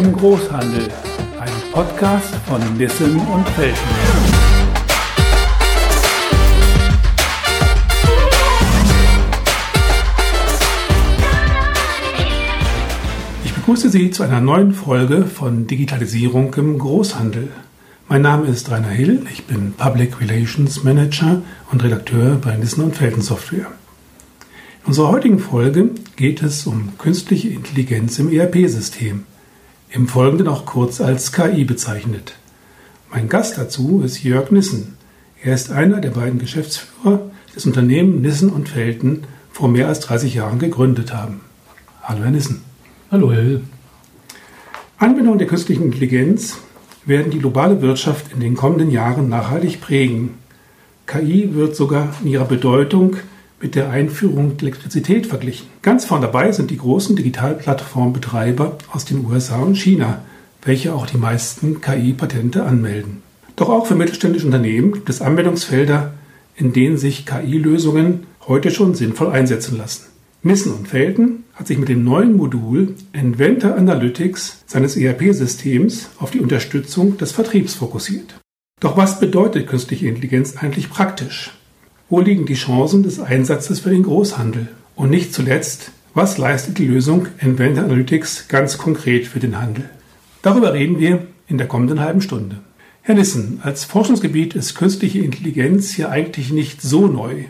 im Großhandel, ein Podcast von Nissen und Felten. Ich begrüße Sie zu einer neuen Folge von Digitalisierung im Großhandel. Mein Name ist Rainer Hill, ich bin Public Relations Manager und Redakteur bei Nissen und Felten Software. In unserer heutigen Folge geht es um künstliche Intelligenz im ERP-System, im Folgenden auch kurz als KI bezeichnet. Mein Gast dazu ist Jörg Nissen. Er ist einer der beiden Geschäftsführer des Unternehmens Nissen und Felten vor mehr als 30 Jahren gegründet haben. Hallo Herr Nissen. Hallo Herr Hill. Anwendungen der künstlichen Intelligenz werden die globale Wirtschaft in den kommenden Jahren nachhaltig prägen. KI wird sogar in ihrer Bedeutung mit der Einführung der Elektrizität verglichen. Ganz vorn dabei sind die großen Digitalplattformbetreiber aus den USA und China, welche auch die meisten KI-Patente anmelden. Doch auch für mittelständische Unternehmen gibt es Anwendungsfelder, in denen sich KI-Lösungen heute schon sinnvoll einsetzen lassen. Nissen und Felten hat sich mit dem neuen Modul Inventor Analytics seines ERP-Systems auf die Unterstützung des Vertriebs fokussiert. Doch was bedeutet künstliche Intelligenz eigentlich praktisch? Wo liegen die Chancen des Einsatzes für den Großhandel? Und nicht zuletzt, was leistet die Lösung Inventor Analytics ganz konkret für den Handel? Darüber reden wir in der kommenden halben Stunde. Herr Nissen, als Forschungsgebiet ist künstliche Intelligenz hier eigentlich nicht so neu.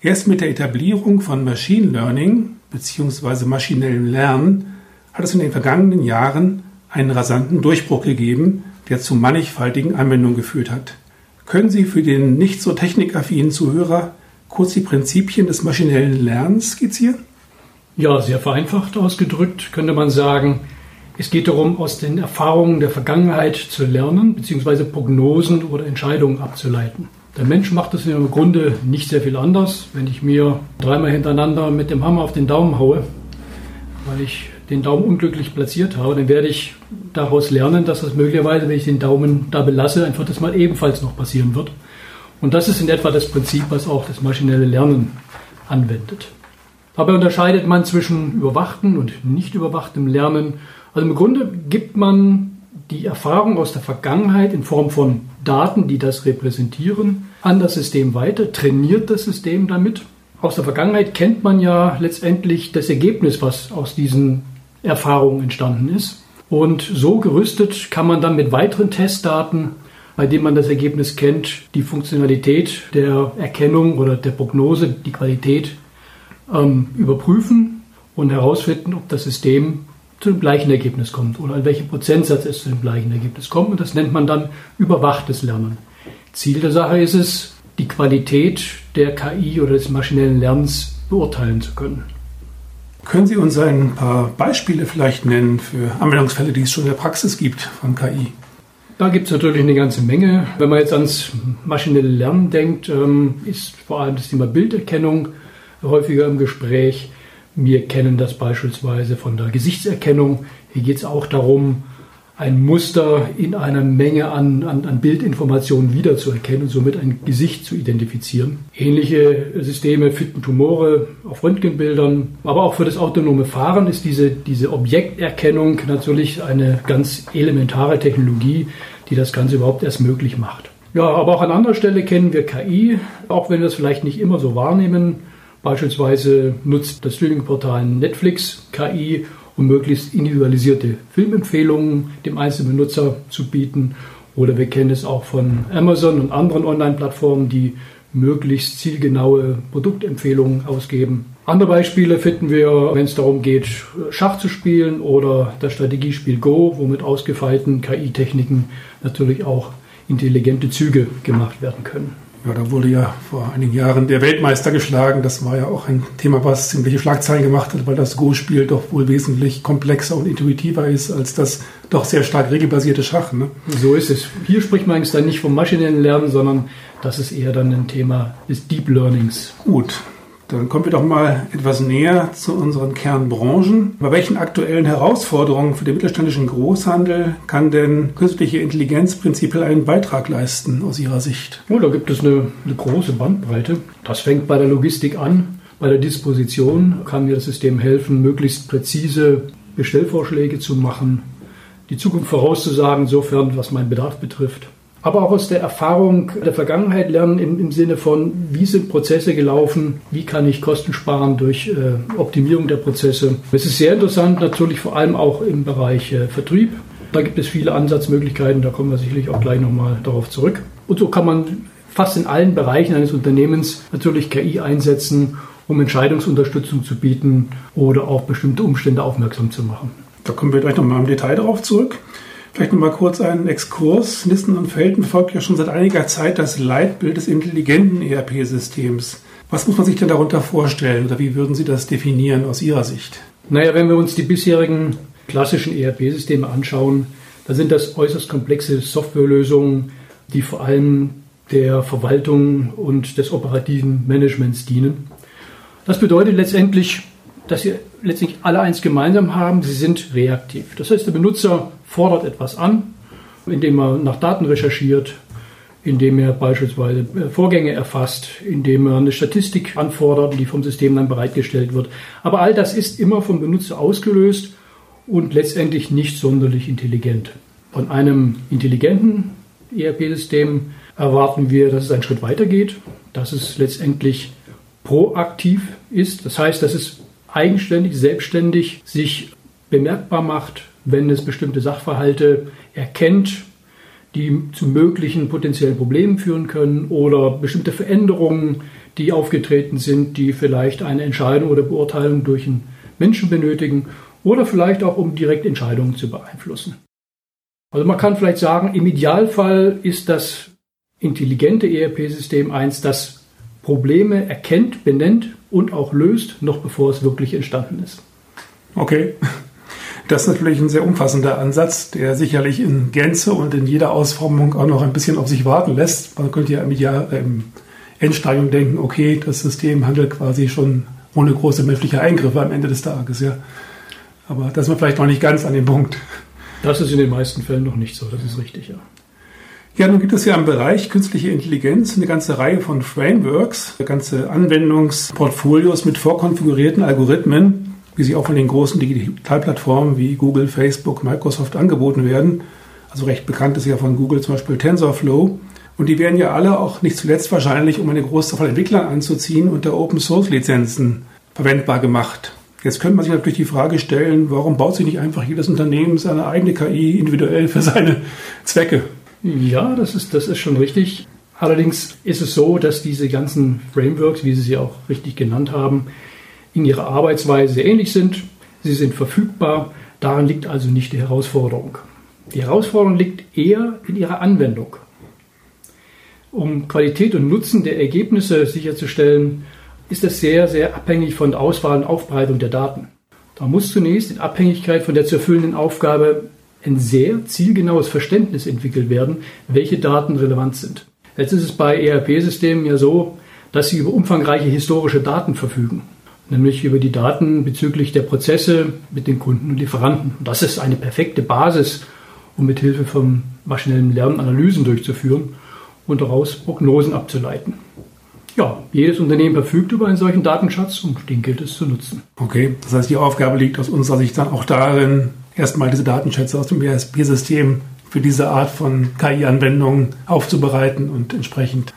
Erst mit der Etablierung von Machine Learning bzw. maschinellem Lernen hat es in den vergangenen Jahren einen rasanten Durchbruch gegeben, der zu mannigfaltigen Anwendungen geführt hat. Können Sie für den nicht so technikaffinen Zuhörer kurz die Prinzipien des maschinellen Lernens skizzieren? Ja, sehr vereinfacht ausgedrückt könnte man sagen, es geht darum, aus den Erfahrungen der Vergangenheit zu lernen, beziehungsweise Prognosen oder Entscheidungen abzuleiten. Der Mensch macht das im Grunde nicht sehr viel anders. Wenn ich mir dreimal hintereinander mit dem Hammer auf den Daumen haue, weil ich den Daumen unglücklich platziert habe, dann werde ich daraus lernen, dass das möglicherweise, wenn ich den Daumen da belasse, einfach das mal ebenfalls noch passieren wird. Und das ist in etwa das Prinzip, was auch das maschinelle Lernen anwendet. Dabei unterscheidet man zwischen überwachtem und nicht überwachtem Lernen. Also im Grunde gibt man die Erfahrung aus der Vergangenheit in Form von Daten, die das repräsentieren, an das System weiter, trainiert das System damit. Aus der Vergangenheit kennt man ja letztendlich das Ergebnis, was aus diesen Erfahrungen entstanden ist. Und so gerüstet kann man dann mit weiteren Testdaten, bei denen man das Ergebnis kennt, die Funktionalität der Erkennung oder der Prognose, die Qualität ähm, überprüfen und herausfinden, ob das System zu dem gleichen Ergebnis kommt oder in welchem Prozentsatz es zu dem gleichen Ergebnis kommt. Und das nennt man dann überwachtes Lernen. Ziel der Sache ist es, die Qualität der KI oder des maschinellen Lernens beurteilen zu können. Können Sie uns ein paar Beispiele vielleicht nennen für Anwendungsfälle, die es schon in der Praxis gibt von KI? Da gibt es natürlich eine ganze Menge. Wenn man jetzt ans maschinelle Lernen denkt, ähm, ist vor allem das Thema Bilderkennung häufiger im Gespräch. Wir kennen das beispielsweise von der Gesichtserkennung. Hier geht es auch darum, ein Muster in einer Menge an, an, an Bildinformationen wiederzuerkennen und somit ein Gesicht zu identifizieren. Ähnliche Systeme finden Tumore auf Röntgenbildern, aber auch für das autonome Fahren ist diese, diese Objekterkennung natürlich eine ganz elementare Technologie, die das Ganze überhaupt erst möglich macht. Ja, aber auch an anderer Stelle kennen wir KI, auch wenn wir es vielleicht nicht immer so wahrnehmen. Beispielsweise nutzt das Streaming-Portal Netflix KI, um möglichst individualisierte Filmempfehlungen dem einzelnen Benutzer zu bieten. Oder wir kennen es auch von Amazon und anderen Online-Plattformen, die möglichst zielgenaue Produktempfehlungen ausgeben. Andere Beispiele finden wir, wenn es darum geht, Schach zu spielen oder das Strategiespiel Go, wo mit ausgefeilten KI-Techniken natürlich auch intelligente Züge gemacht werden können. Ja, da wurde ja vor einigen Jahren der Weltmeister geschlagen. Das war ja auch ein Thema, was ziemliche Schlagzeilen gemacht hat, weil das Go-Spiel doch wohl wesentlich komplexer und intuitiver ist als das doch sehr stark regelbasierte Schach. Ne? So ist es. Hier spricht man eigentlich dann nicht vom maschinellen Lernen, sondern das ist eher dann ein Thema des Deep Learnings. Gut, dann kommen wir doch mal etwas näher zu unseren Kernbranchen. Bei welchen aktuellen Herausforderungen für den mittelständischen Großhandel kann denn künstliche Intelligenz prinzipiell einen Beitrag leisten aus Ihrer Sicht? Oh, da gibt es eine, eine große Bandbreite. Das fängt bei der Logistik an. Bei der Disposition kann mir das System helfen, möglichst präzise Bestellvorschläge zu machen, die Zukunft vorauszusagen, sofern was meinen Bedarf betrifft. Aber auch aus der Erfahrung der Vergangenheit lernen im, im Sinne von, wie sind Prozesse gelaufen, wie kann ich Kosten sparen durch äh, Optimierung der Prozesse. Es ist sehr interessant, natürlich vor allem auch im Bereich äh, Vertrieb. Da gibt es viele Ansatzmöglichkeiten, da kommen wir sicherlich auch gleich nochmal darauf zurück. Und so kann man fast in allen Bereichen eines Unternehmens natürlich KI einsetzen, um Entscheidungsunterstützung zu bieten oder auch bestimmte Umstände aufmerksam zu machen. Da kommen wir gleich nochmal im Detail darauf zurück. Vielleicht nochmal kurz einen Exkurs. Nissen und Felten verfolgt ja schon seit einiger Zeit das Leitbild des intelligenten ERP-Systems. Was muss man sich denn darunter vorstellen oder wie würden Sie das definieren aus Ihrer Sicht? Naja, wenn wir uns die bisherigen klassischen ERP-Systeme anschauen, dann sind das äußerst komplexe Softwarelösungen, die vor allem der Verwaltung und des operativen Managements dienen. Das bedeutet letztendlich, dass sie letztendlich alle eins gemeinsam haben, sie sind reaktiv. Das heißt, der Benutzer fordert etwas an, indem er nach Daten recherchiert, indem er beispielsweise äh, Vorgänge erfasst, indem er eine Statistik anfordert, die vom System dann bereitgestellt wird. Aber all das ist immer vom Benutzer ausgelöst und letztendlich nicht sonderlich intelligent. Von einem intelligenten ERP-System erwarten wir, dass es einen Schritt weiter geht, dass es letztendlich proaktiv ist. Das heißt, dass es eigenständig, selbstständig sich bemerkbar macht, wenn es bestimmte Sachverhalte erkennt, die zu möglichen potenziellen Problemen führen können oder bestimmte Veränderungen, die aufgetreten sind, die vielleicht eine Entscheidung oder Beurteilung durch einen Menschen benötigen oder vielleicht auch um direkt Entscheidungen zu beeinflussen. Also man kann vielleicht sagen, im Idealfall ist das intelligente ERP-System eins, das Probleme erkennt, benennt und auch löst, noch bevor es wirklich entstanden ist. Okay. Das ist natürlich ein sehr umfassender Ansatz, der sicherlich in Gänze und in jeder Ausformung auch noch ein bisschen auf sich warten lässt. Man könnte ja im, Jahr, im Endstadium denken, okay, das System handelt quasi schon ohne große menschliche Eingriffe am Ende des Tages, ja. Aber das ist man vielleicht noch nicht ganz an dem Punkt. Das ist in den meisten Fällen noch nicht so, das ist richtig, ja. Ja, nun gibt es ja im Bereich künstliche Intelligenz eine ganze Reihe von Frameworks, ganze Anwendungsportfolios mit vorkonfigurierten Algorithmen, wie sie auch von den großen Digitalplattformen wie Google, Facebook, Microsoft angeboten werden. Also recht bekannt ist ja von Google zum Beispiel TensorFlow. Und die werden ja alle auch nicht zuletzt wahrscheinlich, um eine große Zahl von Entwicklern anzuziehen, unter Open Source Lizenzen verwendbar gemacht. Jetzt könnte man sich natürlich die Frage stellen, warum baut sich nicht einfach jedes Unternehmen seine eigene KI individuell für seine Zwecke? Ja, das ist, das ist schon richtig. Allerdings ist es so, dass diese ganzen Frameworks, wie Sie sie auch richtig genannt haben, in ihrer Arbeitsweise ähnlich sind. Sie sind verfügbar. Daran liegt also nicht die Herausforderung. Die Herausforderung liegt eher in ihrer Anwendung. Um Qualität und Nutzen der Ergebnisse sicherzustellen, ist das sehr, sehr abhängig von der Auswahl und Aufbereitung der Daten. Da muss zunächst in Abhängigkeit von der zu erfüllenden Aufgabe ein sehr zielgenaues Verständnis entwickelt werden, welche Daten relevant sind. Jetzt ist es bei ERP-Systemen ja so, dass sie über umfangreiche historische Daten verfügen, nämlich über die Daten bezüglich der Prozesse mit den Kunden und Lieferanten. Und das ist eine perfekte Basis, um mit Hilfe von maschinellem Lernen Analysen durchzuführen und daraus Prognosen abzuleiten. Ja, jedes Unternehmen verfügt über einen solchen Datenschatz und den gilt es zu nutzen. Okay, das heißt, die Aufgabe liegt aus unserer Sicht dann auch darin, erstmal diese Datenschätze aus dem ESP-System für diese Art von KI-Anwendungen aufzubereiten und entsprechend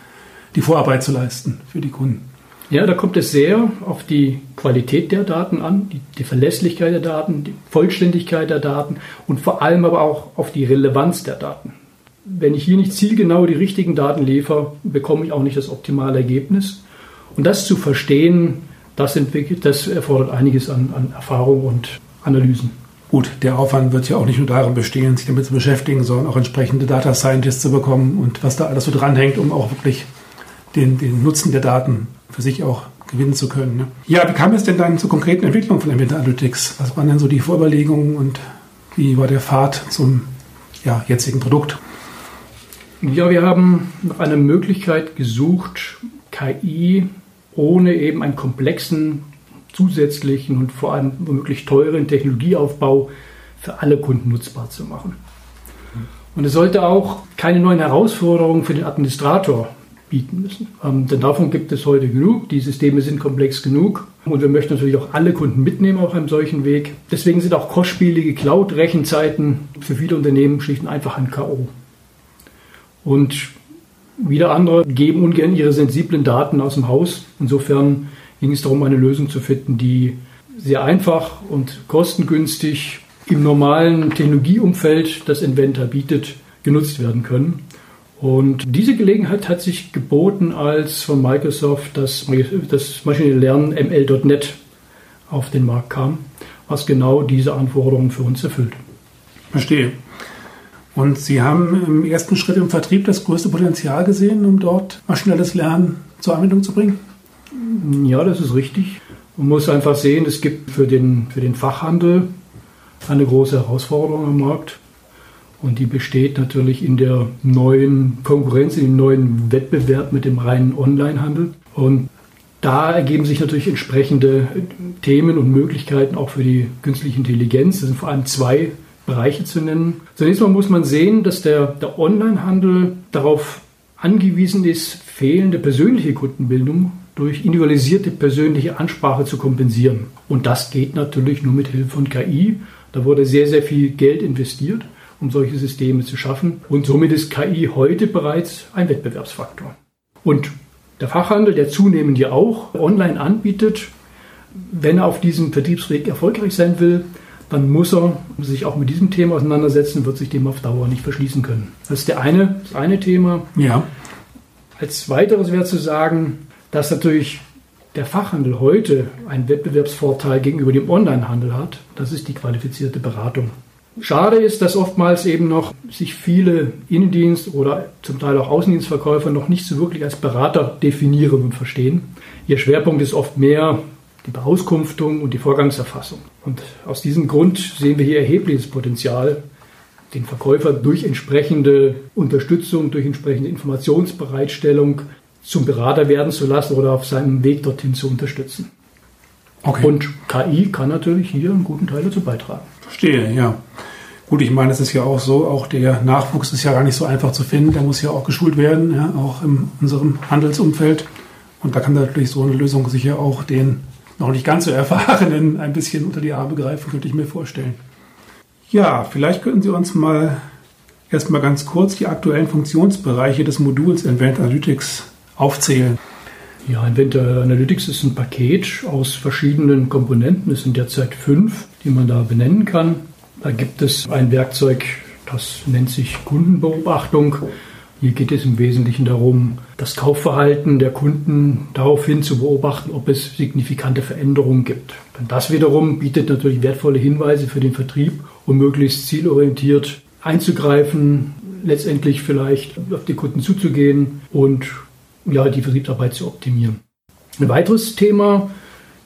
die Vorarbeit zu leisten für die Kunden. Ja, da kommt es sehr auf die Qualität der Daten an, die, die, Verlässlichkeit der Daten, die Vollständigkeit der Daten und vor allem aber auch auf die Relevanz der Daten. Wenn ich hier nicht zielgenau die richtigen Daten liefere, bekomme ich auch nicht das optimale Ergebnis. Und das zu verstehen, das, entwickelt, das erfordert einiges an, an Erfahrung und Analysen. Gut, der Aufwand wird ja auch nicht nur darin bestehen, sich damit zu beschäftigen, sondern auch entsprechende Data Scientists zu bekommen und was da alles so dranhängt, um auch wirklich den, den Nutzen der Daten für sich auch gewinnen zu können. Ne? Ja, wie kam es denn dann zur konkreten Entwicklung von Meta Analytics? Was waren denn so die Vorüberlegungen und wie war der Pfad zum ja, jetzigen Produkt? Ja, wir haben nach einer Möglichkeit gesucht, KI ohne eben einen komplexen zusätzlichen und vor allem womöglich teuren Technologieaufbau für alle Kunden nutzbar zu machen. Und es sollte auch keine neuen Herausforderungen für den Administrator bieten müssen. Ähm, denn davon gibt es heute genug. Die Systeme sind komplex genug und wir möchten natürlich auch alle Kunden mitnehmen auf einem solchen Weg. Deswegen sind auch kostspielige Cloud-Rechenzeiten für viele Unternehmen schlicht und einfach ein K.O. Und wieder andere geben ungern ihre sensiblen Daten aus dem Haus. Insofern ging es darum, eine Lösung zu finden, die sehr einfach und kostengünstig im normalen Technologieumfeld, das Inventor bietet, genutzt werden können. Und diese Gelegenheit hat sich geboten, als von Microsoft das, das maschinelle Lernen ML.NET auf den Markt kam, was genau diese Anforderungen für uns erfüllt. Verstehe. Und Sie haben im ersten Schritt im Vertrieb das größte Potenzial gesehen, um dort maschinelles Lernen zur Anwendung zu bringen? Ja, das ist richtig. Man muss einfach sehen, es gibt für den, für den Fachhandel eine große Herausforderung am Markt. Und die besteht natürlich in der neuen Konkurrenz, in dem neuen Wettbewerb mit dem reinen Onlinehandel. Und da ergeben sich natürlich entsprechende Themen und Möglichkeiten auch für die künstliche Intelligenz. Das sind vor allem zwei Bereiche zu nennen. Zunächst mal muss man sehen, dass der, der Onlinehandel darauf angewiesen ist, fehlende persönliche Kundenbildung durch individualisierte persönliche Ansprache zu kompensieren. Und das geht natürlich nur mit Hilfe von KI. Da wurde sehr, sehr viel Geld investiert um solche Systeme zu schaffen. Und somit ist KI heute bereits ein Wettbewerbsfaktor. Und der Fachhandel, der zunehmend ja auch online anbietet, wenn er auf diesem Vertriebsweg erfolgreich sein will, dann muss er sich auch mit diesem Thema auseinandersetzen, wird sich dem auf Dauer nicht verschließen können. Das ist der eine, das eine Thema. Ja. Als weiteres wäre zu sagen, dass natürlich der Fachhandel heute einen Wettbewerbsvorteil gegenüber dem Onlinehandel hat. Das ist die qualifizierte Beratung. Schade ist, dass oftmals eben noch sich viele Innendienst- oder zum Teil auch Außendienstverkäufer noch nicht so wirklich als Berater definieren und verstehen. Ihr Schwerpunkt ist oft mehr die Beauskunftung und die Vorgangserfassung. Und aus diesem Grund sehen wir hier erhebliches Potenzial, den Verkäufer durch entsprechende Unterstützung, durch entsprechende Informationsbereitstellung zum Berater werden zu lassen oder auf seinem Weg dorthin zu unterstützen. Okay. Und KI kann natürlich hier einen guten Teil dazu beitragen. Verstehe, ja. Gut, ich meine, es ist ja auch so, auch der Nachwuchs ist ja gar nicht so einfach zu finden. Der muss ja auch geschult werden, ja, auch in unserem Handelsumfeld. Und da kann natürlich so eine Lösung sicher auch den noch nicht ganz so erfahrenen ein bisschen unter die Arme greifen, könnte ich mir vorstellen. Ja, vielleicht könnten Sie uns mal erstmal ganz kurz die aktuellen Funktionsbereiche des Moduls Invent Analytics aufzählen. Ja, Inventor Analytics ist ein Paket aus verschiedenen Komponenten. Es sind derzeit fünf, die man da benennen kann. Da gibt es ein Werkzeug, das nennt sich Kundenbeobachtung. Hier geht es im Wesentlichen darum, das Kaufverhalten der Kunden daraufhin zu beobachten, ob es signifikante Veränderungen gibt. Denn das wiederum bietet natürlich wertvolle Hinweise für den Vertrieb, um möglichst zielorientiert einzugreifen, letztendlich vielleicht auf die Kunden zuzugehen und ja, die Vertriebsarbeit zu optimieren. Ein weiteres Thema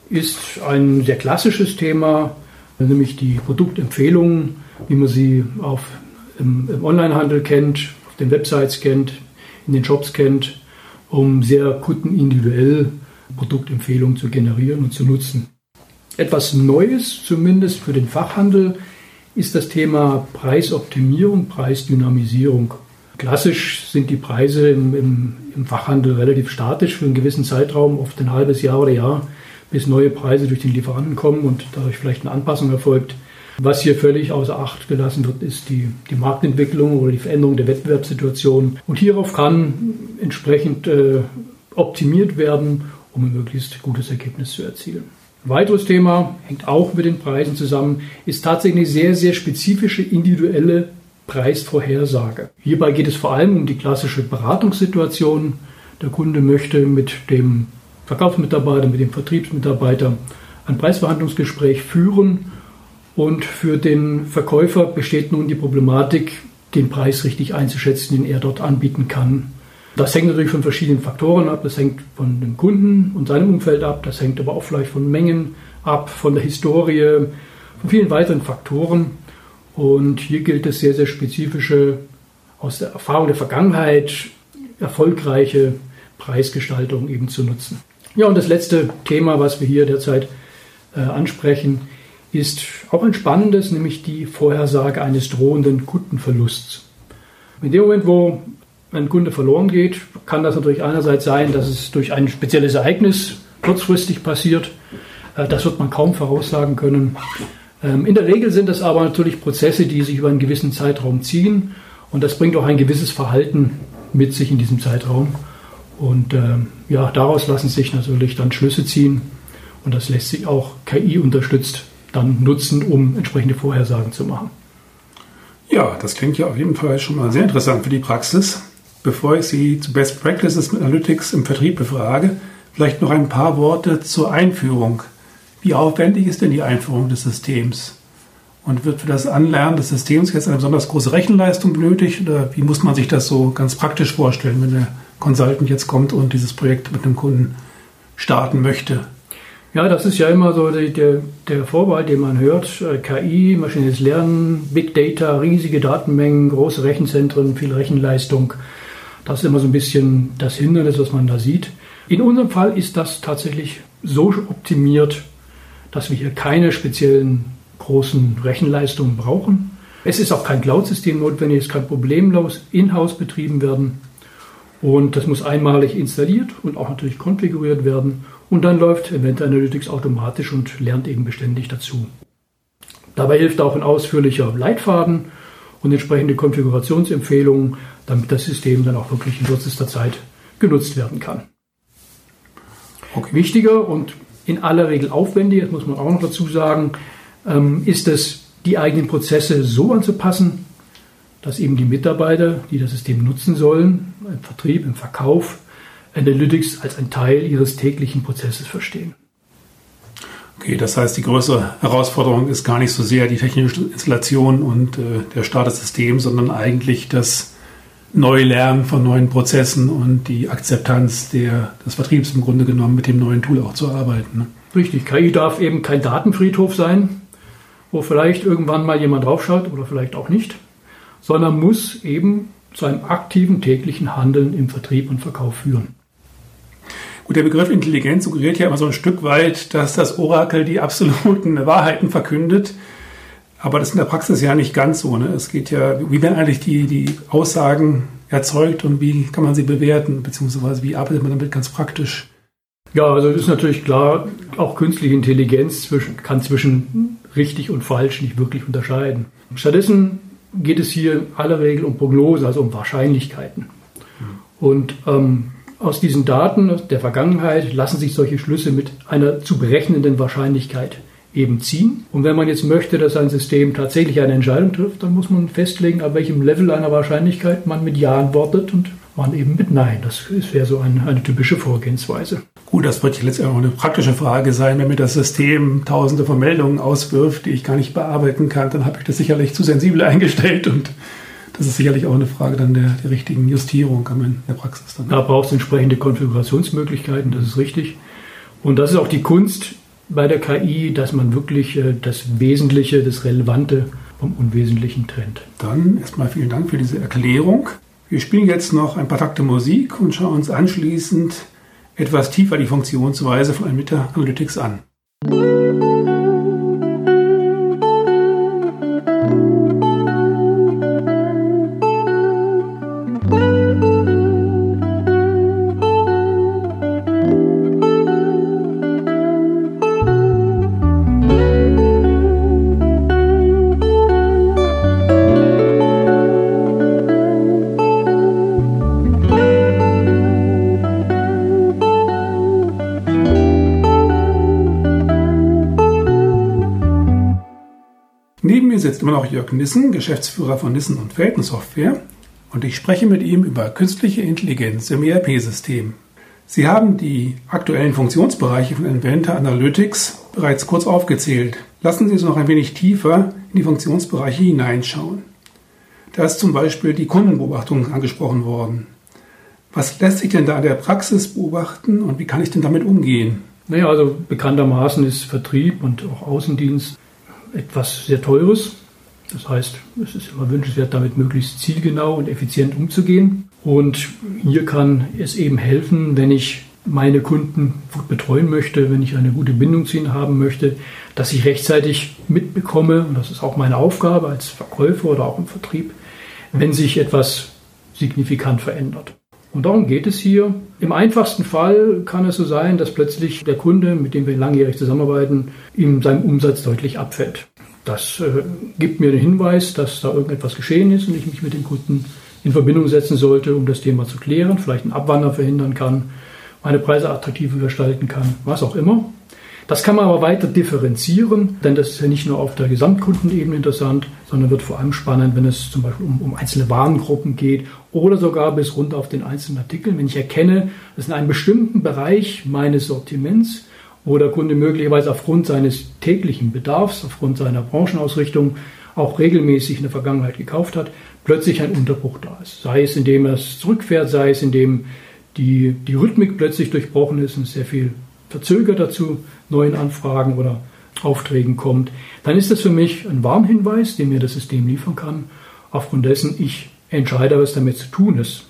ist ein sehr klassisches Thema, nämlich die Produktempfehlungen, wie man sie auf, im, im Onlinehandel kennt, auf den Websites kennt, in den Shops kennt, um sehr kundenindividuell Produktempfehlungen zu generieren und zu nutzen. Etwas Neues, zumindest für den Fachhandel, ist das Thema Preisoptimierung, Preisdynamisierung. Klassisch sind die Preise im, im, im, Fachhandel relativ statisch für einen gewissen Zeitraum, oft ein halbes Jahr oder Jahr, bis neue Preise durch den Lieferanten kommen und dadurch vielleicht eine Anpassung erfolgt. Was hier völlig außer Acht gelassen wird, ist die, die Marktentwicklung oder die Veränderung der Wettbewerbssituation. Und hierauf kann entsprechend äh, optimiert werden, um ein möglichst gutes Ergebnis zu erzielen. Ein weiteres Thema hängt auch mit den Preisen zusammen, ist tatsächlich eine sehr, sehr spezifische individuelle Preisvorhersage. Hierbei geht es vor allem um die klassische Beratungssituation. Der Kunde möchte mit dem Verkaufsmitarbeiter, mit dem Vertriebsmitarbeiter ein Preisverhandlungsgespräch führen und für den Verkäufer besteht nun die Problematik, den Preis richtig einzuschätzen, den er dort anbieten kann. Das hängt natürlich von verschiedenen Faktoren ab. Das hängt von dem Kunden und seinem Umfeld ab. Das hängt aber auch vielleicht von Mengen ab, von der Historie, von vielen weiteren Faktoren. Und hier gilt es sehr, sehr spezifische, aus der Erfahrung der Vergangenheit erfolgreiche Preisgestaltung eben zu nutzen. Ja, und das letzte Thema, was wir hier derzeit äh, ansprechen, ist auch ein spannendes, nämlich die Vorhersage eines drohenden Kundenverlusts. In dem Moment, wo ein Kunde verloren geht, kann das natürlich einerseits sein, dass es durch ein spezielles Ereignis kurzfristig passiert. Äh, das wird man kaum voraussagen können. Ähm, in der Regel sind das aber natürlich Prozesse, die sich über einen gewissen Zeitraum ziehen. Und das bringt auch ein gewisses Verhalten mit sich in diesem Zeitraum. Und ähm, ja, daraus lassen sich natürlich dann Schlüsse ziehen. Und das lässt sich auch KI unterstützt dann nutzen, um entsprechende Vorhersagen zu machen. Ja, das klingt ja auf jeden Fall schon mal sehr interessant für die Praxis. Bevor ich Sie zu Best Practices mit Analytics im Vertrieb befrage, vielleicht noch ein paar Worte zur Einführung. Wie aufwendig ist denn die Einführung des Systems? Und wird für das Anlernen des Systems jetzt eine besonders große Rechenleistung benötigt? Oder wie muss man sich das so ganz praktisch vorstellen, wenn der Consultant jetzt kommt und dieses Projekt mit dem Kunden starten möchte? Ja, das ist ja immer so die, der, der Vorbehalt, den man hört. Äh, KI, maschinelles Lernen, Big Data, riesige Datenmengen, große Rechenzentren, viel Rechenleistung. Das ist immer so ein bisschen das Hindernis, was man da sieht. In unserem Fall ist das tatsächlich so optimiert, dass wir hier keine speziellen großen Rechenleistungen brauchen. Es ist auch kein Cloud-System notwendig, es kann problemlos in-house betrieben werden. Und das muss einmalig installiert und auch natürlich konfiguriert werden. Und dann läuft Event Analytics automatisch und lernt eben beständig dazu. Dabei hilft auch ein ausführlicher Leitfaden und entsprechende Konfigurationsempfehlungen, damit das System dann auch wirklich in kürzester Zeit genutzt werden kann. Okay. Wichtiger und in aller Regel aufwendiger, das muss man auch noch dazu sagen, ähm, ist es, die eigenen Prozesse so anzupassen, dass eben die Mitarbeiter, die das System nutzen sollen, im Vertrieb, im Verkauf, Analytics als ein Teil ihres täglichen Prozesses verstehen. Okay, das heißt, die größere Herausforderung ist gar nicht so sehr die technische Installation und äh, der Start des Systems, sondern eigentlich das Neulernen von neuen Prozessen und die Akzeptanz der, des Vertriebs im Grunde genommen mit dem neuen Tool auch zu arbeiten. Ne? Richtig, KI darf eben kein Datenfriedhof sein, wo vielleicht irgendwann mal jemand draufschaut oder vielleicht auch nicht, sondern muss eben zu einem aktiven täglichen Handeln im Vertrieb und Verkauf führen. Gut, der Begriff Intelligenz suggeriert ja immer so ein Stück weit, dass das Orakel die absoluten Wahrheiten verkündet. Aber das ist in der Praxis ja nicht ganz so. Ne? Es geht ja, wie werden eigentlich die, die Aussagen erzeugt und wie kann man sie bewerten, beziehungsweise wie arbeitet man damit ganz praktisch? Ja, also es ist natürlich klar, auch künstliche Intelligenz zwischen, kann zwischen richtig und falsch nicht wirklich unterscheiden. Stattdessen geht es hier in aller Regel um Prognose, also um Wahrscheinlichkeiten. Und ähm, aus diesen Daten der Vergangenheit lassen sich solche Schlüsse mit einer zu berechnenden Wahrscheinlichkeit eben ziehen. Und wenn man jetzt möchte, dass ein System tatsächlich eine Entscheidung trifft, dann muss man festlegen, ab welchem Level einer Wahrscheinlichkeit man mit Ja antwortet und man eben mit Nein. Das wäre so eine, eine typische Vorgehensweise. Gut, das wird letztendlich auch eine praktische Frage sein. Wenn mir das System tausende von Meldungen auswirft, die ich gar nicht bearbeiten kann, dann habe ich das sicherlich zu sensibel eingestellt und das ist sicherlich auch eine Frage dann der, der richtigen Justierung in der Praxis. Dann. Da braucht es entsprechende Konfigurationsmöglichkeiten, das ist richtig. Und das ist auch die Kunst bei der KI, dass man wirklich äh, das Wesentliche, das Relevante vom Unwesentlichen trennt. Dann erstmal vielen Dank für diese Erklärung. Wir spielen jetzt noch ein paar Takte Musik und schauen uns anschließend etwas tiefer die Funktionsweise von Emitter Analytics an. Sitzt immer noch Jörg Nissen, Geschäftsführer von Nissen und Felten Software, und ich spreche mit ihm über künstliche Intelligenz im ERP-System. Sie haben die aktuellen Funktionsbereiche von Inventor Analytics bereits kurz aufgezählt. Lassen Sie uns noch ein wenig tiefer in die Funktionsbereiche hineinschauen. Da ist zum Beispiel die Kundenbeobachtung angesprochen worden. Was lässt sich denn da in der Praxis beobachten und wie kann ich denn damit umgehen? Naja, also bekanntermaßen ist Vertrieb und auch Außendienst etwas sehr Teures. Das heißt, es ist immer wünschenswert, damit möglichst zielgenau und effizient umzugehen. Und hier kann es eben helfen, wenn ich meine Kunden gut betreuen möchte, wenn ich eine gute Bindung zu ihnen haben möchte, dass ich rechtzeitig mitbekomme, und das ist auch meine Aufgabe als Verkäufer oder auch im Vertrieb, wenn sich etwas signifikant verändert. Und darum geht es hier. Im einfachsten Fall kann es so sein, dass plötzlich der Kunde, mit dem wir langjährig zusammenarbeiten, ihm sein Umsatz deutlich abfällt. Das äh, gibt mir den Hinweis, dass da irgendetwas geschehen ist und ich mich mit dem Kunden in Verbindung setzen sollte, um das Thema zu klären, vielleicht einen Abwander verhindern kann, meine Preise attraktiver gestalten kann, was auch immer. Das kann man aber weiter differenzieren, denn das ist ja nicht nur auf der Gesamtkundenebene interessant, sondern wird vor allem spannend, wenn es zum Beispiel um, um einzelne Warengruppen geht oder sogar bis runter auf den einzelnen Artikeln. Wenn ich erkenne, dass in einem bestimmten Bereich meines Sortiments, wo der Kunde möglicherweise aufgrund seines täglichen Bedarfs, aufgrund seiner Branchenausrichtung auch regelmäßig in der Vergangenheit gekauft hat, plötzlich ein Unterbruch da ist. Sei es, indem er es zurückfährt, sei es, indem die, die Rhythmik plötzlich durchbrochen ist und sehr viel verzögert dazu neuen Anfragen oder Aufträgen kommt, dann ist das für mich ein Warnhinweis, den mir das System liefern kann, aufgrund dessen ich entscheide, was damit zu tun ist.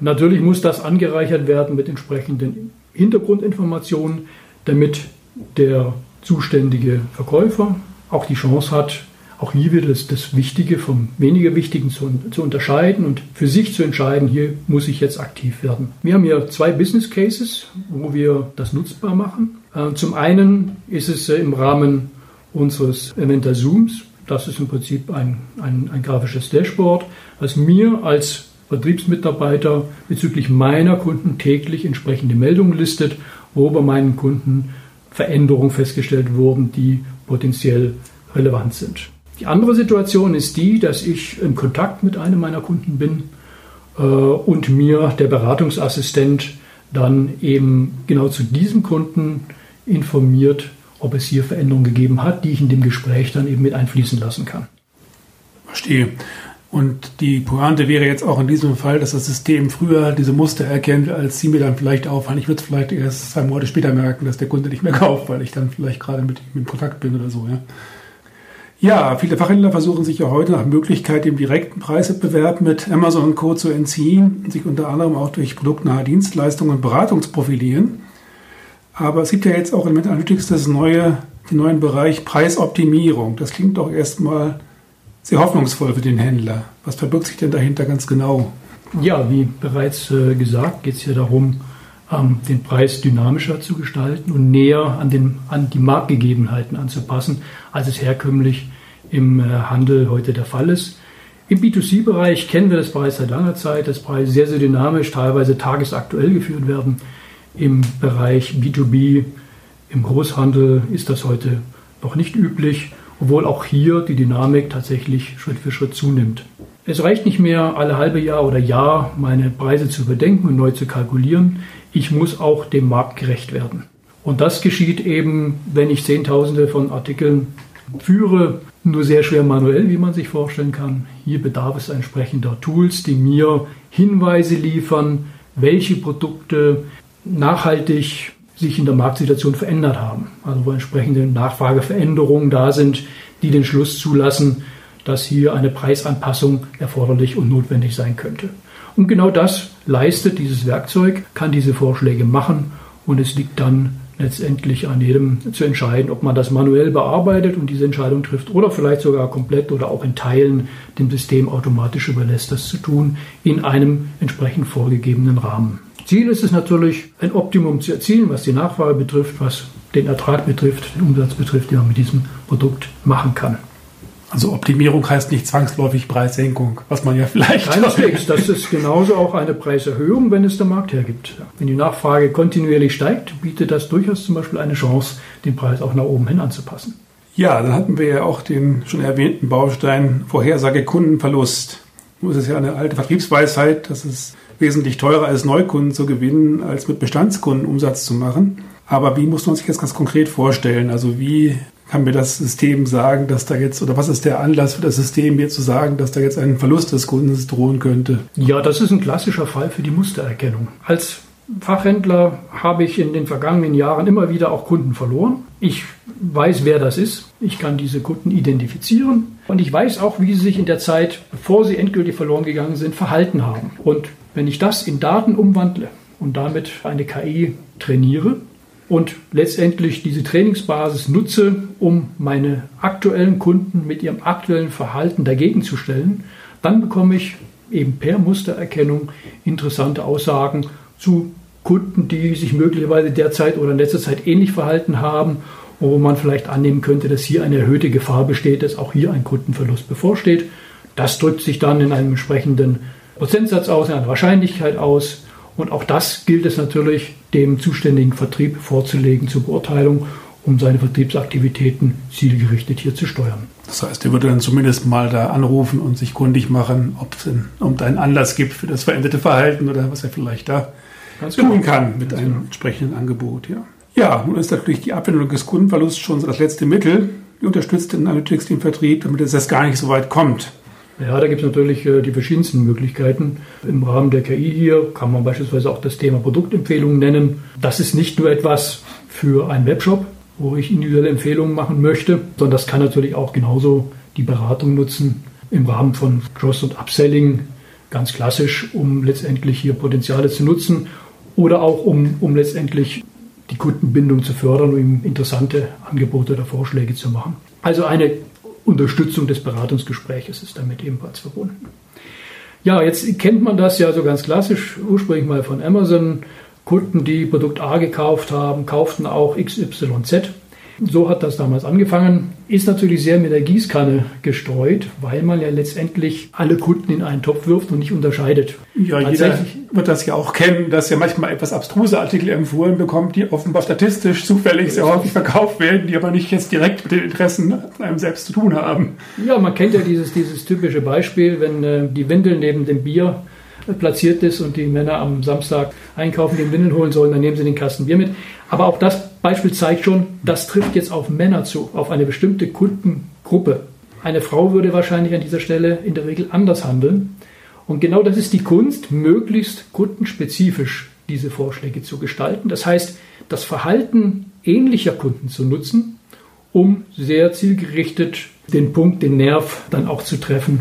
Natürlich muss das angereichert werden mit entsprechenden Hintergrundinformationen, damit der zuständige Verkäufer auch die Chance hat, auch hier wieder das, das Wichtige vom weniger Wichtigen zu, zu, unterscheiden und für sich zu entscheiden, hier muss ich jetzt aktiv werden. Wir haben hier zwei Business Cases, wo wir das nutzbar machen. Äh, zum einen ist es äh, im Rahmen unseres Eventa Zooms. Das ist im Prinzip ein, ein, ein grafisches Dashboard, was mir als Vertriebsmitarbeiter bezüglich meiner Kunden täglich entsprechende Meldungen listet, wo bei meinen Kunden Veränderungen festgestellt wurden, die potenziell relevant sind. Die andere Situation ist die, dass ich in Kontakt mit einem meiner Kunden bin äh, und mir der Beratungsassistent dann eben genau zu diesem Kunden informiert, ob es hier Veränderungen gegeben hat, die ich in dem Gespräch dann eben mit einfließen lassen kann. Verstehe. Und die Pointe wäre jetzt auch in diesem Fall, dass das System früher diese Muster erkennt, als Sie mir dann vielleicht auffallen. Ich würde es vielleicht erst zwei Monate später merken, dass der Kunde nicht mehr kauft, weil ich dann vielleicht gerade mit ihm in Kontakt bin oder so. Ja. Ja, viele Fachhändler versuchen sich ja heute nach Möglichkeit dem direkten Preiswettbewerb mit Amazon und Co. zu entziehen sich unter anderem auch durch produktnahe Dienstleistungen und Beratung zu profilieren. Aber es gibt ja jetzt auch in Analytics das neue, den neuen Bereich Preisoptimierung. Das klingt doch erstmal sehr hoffnungsvoll für den Händler. Was verbirgt sich denn dahinter ganz genau? Ja, wie bereits äh, gesagt, geht es hier darum, ähm, den Preis dynamischer zu gestalten und näher an, den, an die Marktgegebenheiten anzupassen, als es herkömmlich im äh, Handel heute der Fall ist. Im B2C-Bereich kennen wir das bereits seit langer Zeit, dass Preise sehr, sehr dynamisch, teilweise tagesaktuell geführt werden. Im Bereich B2B, im Großhandel ist das heute noch nicht üblich, obwohl auch hier die Dynamik tatsächlich Schritt für Schritt zunimmt. Es reicht nicht mehr, alle halbe Jahr oder Jahr meine Preise zu überdenken und neu zu kalkulieren. Ich muss auch dem Markt gerecht werden. Und das geschieht eben, wenn ich Zehntausende von Artikeln führe, nur sehr schwer manuell, wie man sich vorstellen kann. Hier bedarf es entsprechender Tools, die mir Hinweise liefern, welche Produkte nachhaltig sich in der Marktsituation verändert haben. Also wo entsprechende Nachfrageveränderungen da sind, die den Schluss zulassen, dass hier eine Preisanpassung erforderlich und notwendig sein könnte. Und genau das leistet dieses Werkzeug, kann diese Vorschläge machen und es liegt dann letztendlich an jedem zu entscheiden, ob man das manuell bearbeitet und diese Entscheidung trifft oder vielleicht sogar komplett oder auch in Teilen dem System automatisch überlässt, das zu tun in einem entsprechend vorgegebenen Rahmen. Ziel ist es natürlich, ein Optimum zu erzielen, was die Nachfrage betrifft, was den Ertrag betrifft, den Umsatz betrifft, den man mit diesem Produkt machen kann. Also Optimierung heißt nicht zwangsläufig Preissenkung, was man ja vielleicht. Keineswegs. Das ist genauso auch eine Preiserhöhung, wenn es der Markt hergibt. Wenn die Nachfrage kontinuierlich steigt, bietet das durchaus zum Beispiel eine Chance, den Preis auch nach oben hin anzupassen. Ja, dann hatten wir ja auch den schon erwähnten Baustein Vorhersage Kundenverlust. Nun ist es ja eine alte Vertriebsweisheit, dass es wesentlich teurer ist, Neukunden zu gewinnen, als mit Bestandskunden Umsatz zu machen. Aber wie muss man sich das ganz konkret vorstellen? Also wie kann mir das System sagen, dass da jetzt, oder was ist der Anlass für das System, mir zu sagen, dass da jetzt ein Verlust des Kundens drohen könnte? Ja, das ist ein klassischer Fall für die Mustererkennung. Als Fachhändler habe ich in den vergangenen Jahren immer wieder auch Kunden verloren. Ich weiß, wer das ist. Ich kann diese Kunden identifizieren. Und ich weiß auch, wie sie sich in der Zeit, bevor sie endgültig verloren gegangen sind, verhalten haben. Und wenn ich das in Daten umwandle und damit eine KI trainiere, und letztendlich diese Trainingsbasis nutze, um meine aktuellen Kunden mit ihrem aktuellen Verhalten dagegen zu stellen, dann bekomme ich eben per Mustererkennung interessante Aussagen zu Kunden, die sich möglicherweise derzeit oder in letzter Zeit ähnlich verhalten haben, wo man vielleicht annehmen könnte, dass hier eine erhöhte Gefahr besteht, dass auch hier ein Kundenverlust bevorsteht. Das drückt sich dann in einem entsprechenden Prozentsatz aus, in einer Wahrscheinlichkeit aus. Und auch das gilt es natürlich dem zuständigen Vertrieb vorzulegen zur Beurteilung, um seine Vertriebsaktivitäten zielgerichtet hier zu steuern. Das heißt, er würde dann zumindest mal da anrufen und sich kundig machen, ob es einen Anlass gibt für das veränderte Verhalten oder was er vielleicht da Ganz tun genau. kann mit Ganz einem genau. entsprechenden Angebot. Ja. ja, nun ist natürlich die Abwendung des Kundenverlusts schon das letzte Mittel. Wie unterstützt den Analytics den Vertrieb, damit es erst gar nicht so weit kommt? Ja, da gibt es natürlich äh, die verschiedensten Möglichkeiten. Im Rahmen der KI hier kann man beispielsweise auch das Thema Produktempfehlungen nennen. Das ist nicht nur etwas für einen Webshop, wo ich individuelle Empfehlungen machen möchte, sondern das kann natürlich auch genauso die Beratung nutzen im Rahmen von Cross- und Upselling, ganz klassisch, um letztendlich hier Potenziale zu nutzen oder auch um, um letztendlich die Kundenbindung zu fördern und ihm interessante Angebote oder Vorschläge zu machen. Also eine Unterstützung des Beratungsgespräches ist damit ebenfalls verbunden. Ja, jetzt kennt man das ja so ganz klassisch, ursprünglich mal von Amazon. Kunden, die Produkt A gekauft haben, kauften auch XYZ. So hat das damals angefangen. Ist natürlich sehr mit der Gießkanne gestreut, weil man ja letztendlich alle Kunden in einen Topf wirft und nicht unterscheidet. Ja, jeder wird das ja auch kennen, dass er manchmal etwas abstruse Artikel empfohlen bekommt, die offenbar statistisch zufällig sehr häufig verkauft werden, die aber nicht jetzt direkt mit den Interessen von einem selbst zu tun haben. Ja, man kennt ja dieses, dieses typische Beispiel, wenn äh, die Windel neben dem Bier platziert ist und die Männer am Samstag einkaufen, den Windeln holen sollen, dann nehmen sie den Kasten Bier mit. Aber auch das Beispiel zeigt schon, das trifft jetzt auf Männer zu, auf eine bestimmte Kundengruppe. Eine Frau würde wahrscheinlich an dieser Stelle in der Regel anders handeln. Und genau das ist die Kunst, möglichst kundenspezifisch diese Vorschläge zu gestalten. Das heißt, das Verhalten ähnlicher Kunden zu nutzen, um sehr zielgerichtet den Punkt, den Nerv dann auch zu treffen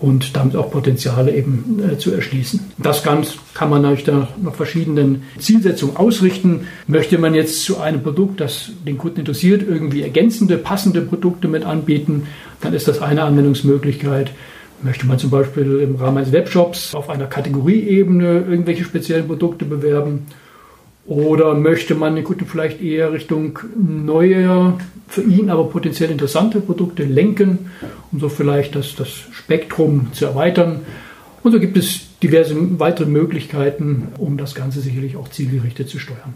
und damit auch Potenziale eben äh, zu erschließen. Das Ganze kann man natürlich dann nach verschiedenen Zielsetzungen ausrichten. Möchte man jetzt zu einem Produkt, das den Kunden interessiert, irgendwie ergänzende, passende Produkte mit anbieten, dann ist das eine Anwendungsmöglichkeit. Möchte man zum Beispiel im Rahmen eines Webshops auf einer Kategorieebene irgendwelche speziellen Produkte bewerben, oder möchte man den Kunden vielleicht eher Richtung neue, für ihn aber potenziell interessante Produkte lenken, um so vielleicht das, das Spektrum zu erweitern? Und so gibt es diverse weitere Möglichkeiten, um das Ganze sicherlich auch zielgerichtet zu steuern.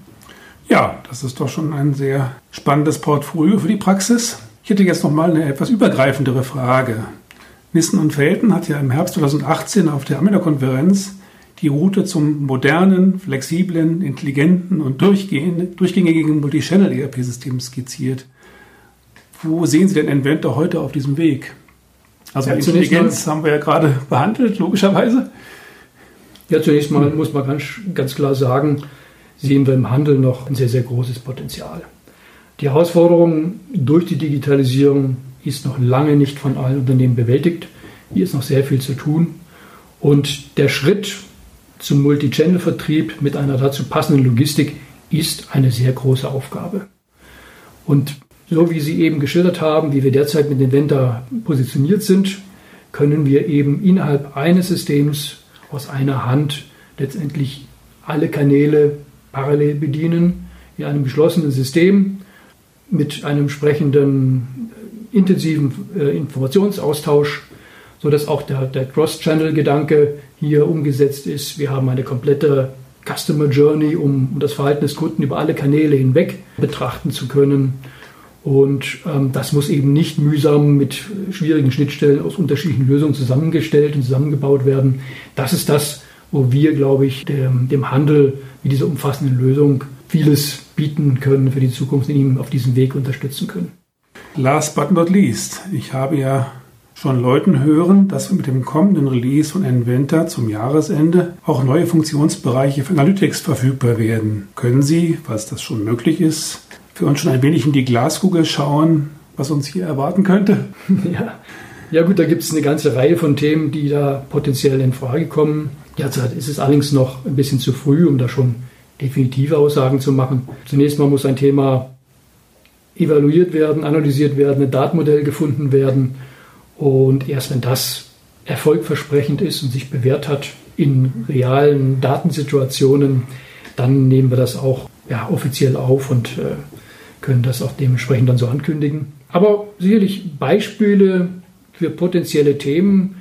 Ja, das ist doch schon ein sehr spannendes Portfolio für die Praxis. Ich hätte jetzt noch mal eine etwas übergreifendere Frage. Nissen und Felten hat ja im Herbst 2018 auf der Amina-Konferenz die Route zum modernen, flexiblen, intelligenten und durchgängigen Multi-Channel-ERP-System skizziert. Wo sehen Sie denn Inventor heute auf diesem Weg? Also ja, Intelligenz haben wir ja gerade behandelt, logischerweise. Ja, zunächst mal muss man ganz, ganz klar sagen, sehen wir im Handel noch ein sehr, sehr großes Potenzial. Die Herausforderung durch die Digitalisierung ist noch lange nicht von allen Unternehmen bewältigt. Hier ist noch sehr viel zu tun. Und der Schritt zum Multi-Channel-Vertrieb mit einer dazu passenden Logistik ist eine sehr große Aufgabe. Und so wie Sie eben geschildert haben, wie wir derzeit mit den Vendor positioniert sind, können wir eben innerhalb eines Systems aus einer Hand letztendlich alle Kanäle parallel bedienen in einem geschlossenen System mit einem entsprechenden äh, intensiven äh, Informationsaustausch, sodass auch der, der Cross-Channel-Gedanke hier umgesetzt ist. Wir haben eine komplette Customer Journey, um, das Verhalten des Kunden über alle Kanäle hinweg betrachten zu können. Und ähm, das muss eben nicht mühsam mit schwierigen Schnittstellen aus unterschiedlichen Lösungen zusammengestellt und zusammengebaut werden. Das ist das, wo wir, glaube ich, dem, dem Handel mit dieser umfassenden Lösung vieles bieten können für die Zukunft und ihn auf diesem Weg unterstützen können. Last but not least, ich habe ja schon Leuten hören, dass mit dem kommenden Release von Inventor zum Jahresende auch neue Funktionsbereiche für Analytics verfügbar werden. Können Sie, falls das schon möglich ist, für uns schon ein wenig in die Glaskugel schauen, was uns hier erwarten könnte? Ja, ja gut, da gibt es eine ganze Reihe von Themen, die da potenziell in Frage kommen. Derzeit ist es allerdings noch ein bisschen zu früh, um da schon definitive Aussagen zu machen. Zunächst mal muss ein Thema evaluiert werden, analysiert werden, ein Datenmodell gefunden werden und erst wenn das erfolgversprechend ist und sich bewährt hat in realen Datensituationen, dann nehmen wir das auch ja, offiziell auf und äh, können das auch dementsprechend dann so ankündigen. Aber sicherlich Beispiele für potenzielle Themen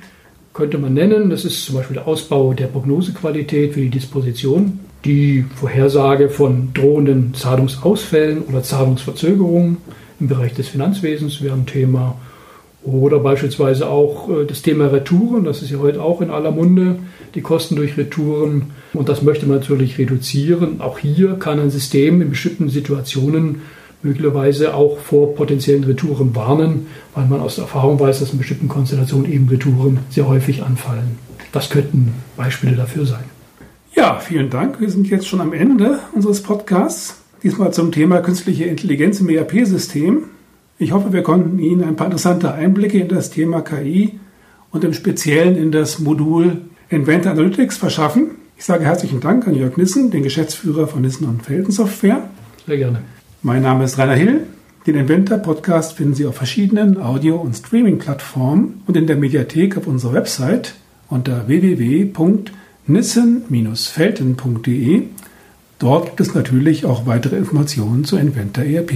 könnte man nennen. Das ist zum Beispiel der Ausbau der Prognosequalität für die Disposition, die Vorhersage von drohenden Zahlungsausfällen oder Zahlungsverzögerungen im Bereich des Finanzwesens wäre ein Thema. Oder beispielsweise auch äh, das Thema Retouren, das ist ja heute auch in aller Munde, die Kosten durch Retouren. Und das möchte man natürlich reduzieren. Auch hier kann ein System in bestimmten Situationen möglicherweise auch vor potenziellen Retouren warnen, weil man aus der Erfahrung weiß, dass in bestimmten Konstellationen eben Retouren sehr häufig anfallen. Das könnten Beispiele dafür sein. Ja, vielen Dank. Wir sind jetzt schon am Ende unseres Podcasts. Diesmal zum Thema künstliche Intelligenz im ERP-System. Ich hoffe, wir konnten Ihnen ein paar interessante Einblicke in das Thema KI und im Speziellen in das Modul Invent Analytics verschaffen. Ich sage herzlichen Dank an Jörg Nissen, den Geschäftsführer von Nissen und Felden Software. Sehr gerne. Mein Name ist Rainer Hill. Den Inventor Podcast finden Sie auf verschiedenen Audio- und Streaming-Plattformen und in der Mediathek auf unserer Website unter www.nissen-felten.de. Dort gibt es natürlich auch weitere Informationen zu Inventor ERP.